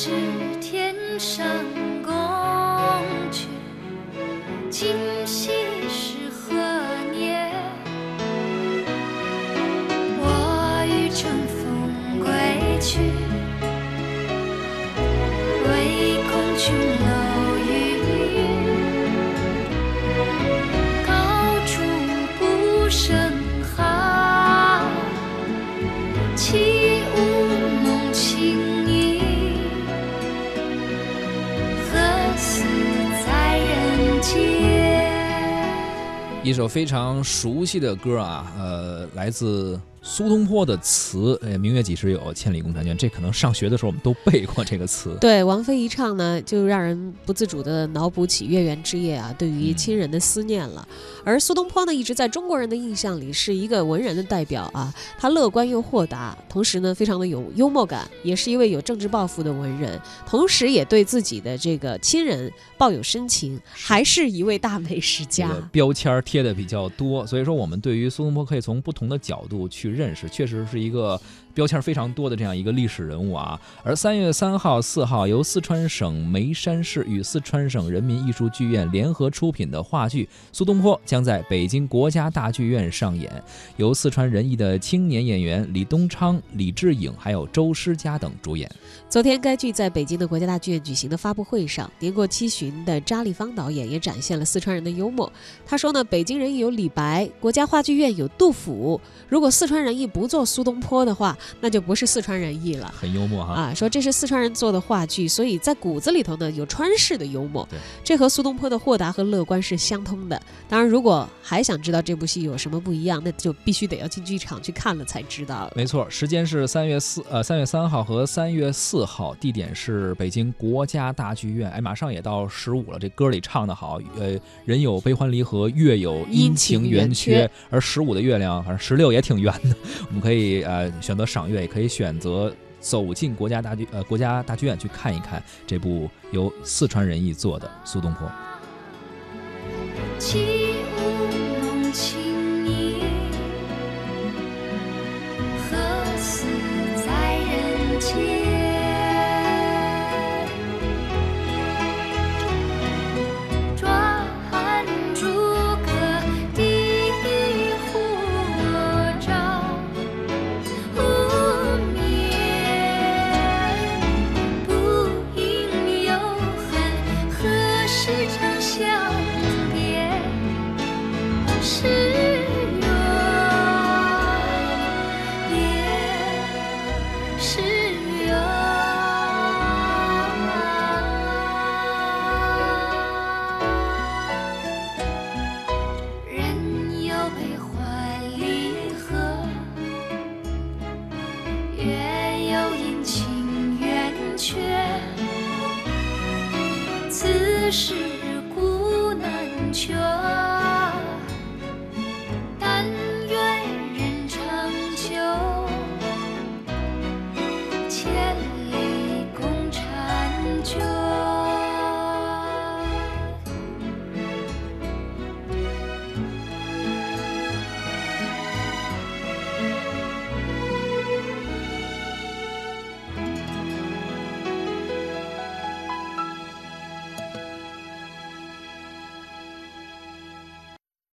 是天上宫阙，今夕是何年？我欲乘风归去，唯恐琼楼。一首非常熟悉的歌啊，呃，来自苏东坡的词，哎，“明月几时有，千里共婵娟”。这可能上学的时候我们都背过这个词。对，王菲一唱呢，就让人不自主的脑补起月圆之夜啊，对于亲人的思念了。而苏东坡呢，一直在中国人的印象里是一个文人的代表啊，他乐观又豁达，同时呢，非常的有幽默感，也是一位有政治抱负的文人，同时也对自己的这个亲人抱有深情，还是一位大美食家。标签贴的比较多，所以说我们对于苏东坡可以从不同的角度去认识，确实是一个。标签非常多的这样一个历史人物啊，而三月三号、四号由四川省眉山市与四川省人民艺术剧院联合出品的话剧《苏东坡》将在北京国家大剧院上演，由四川人艺的青年演员李东昌、李志颖还有周诗佳等主演。昨天，该剧在北京的国家大剧院举行的发布会上，年过七旬的查立方导演也展现了四川人的幽默。他说呢，北京人艺有李白，国家话剧院有杜甫，如果四川人艺不做苏东坡的话。那就不是四川人艺了，很幽默哈啊！说这是四川人做的话剧，所以在骨子里头呢有川式的幽默，对，这和苏东坡的豁达和乐观是相通的。当然，如果还想知道这部戏有什么不一样，那就必须得要进剧场去看了才知道。没错，时间是三月四呃三月三号和三月四号，地点是北京国家大剧院。哎，马上也到十五了，这歌里唱的好，呃，人有悲欢离合，月有阴晴圆缺，而十五的月亮，反正十六也挺圆的，我们可以呃选择赏。月也可以选择走进国家大剧呃国家大剧院去看一看这部由四川人艺做的《苏东坡》。是常相别，是缘，别是缘。人有悲欢离合，月有阴晴圆缺。世故难全。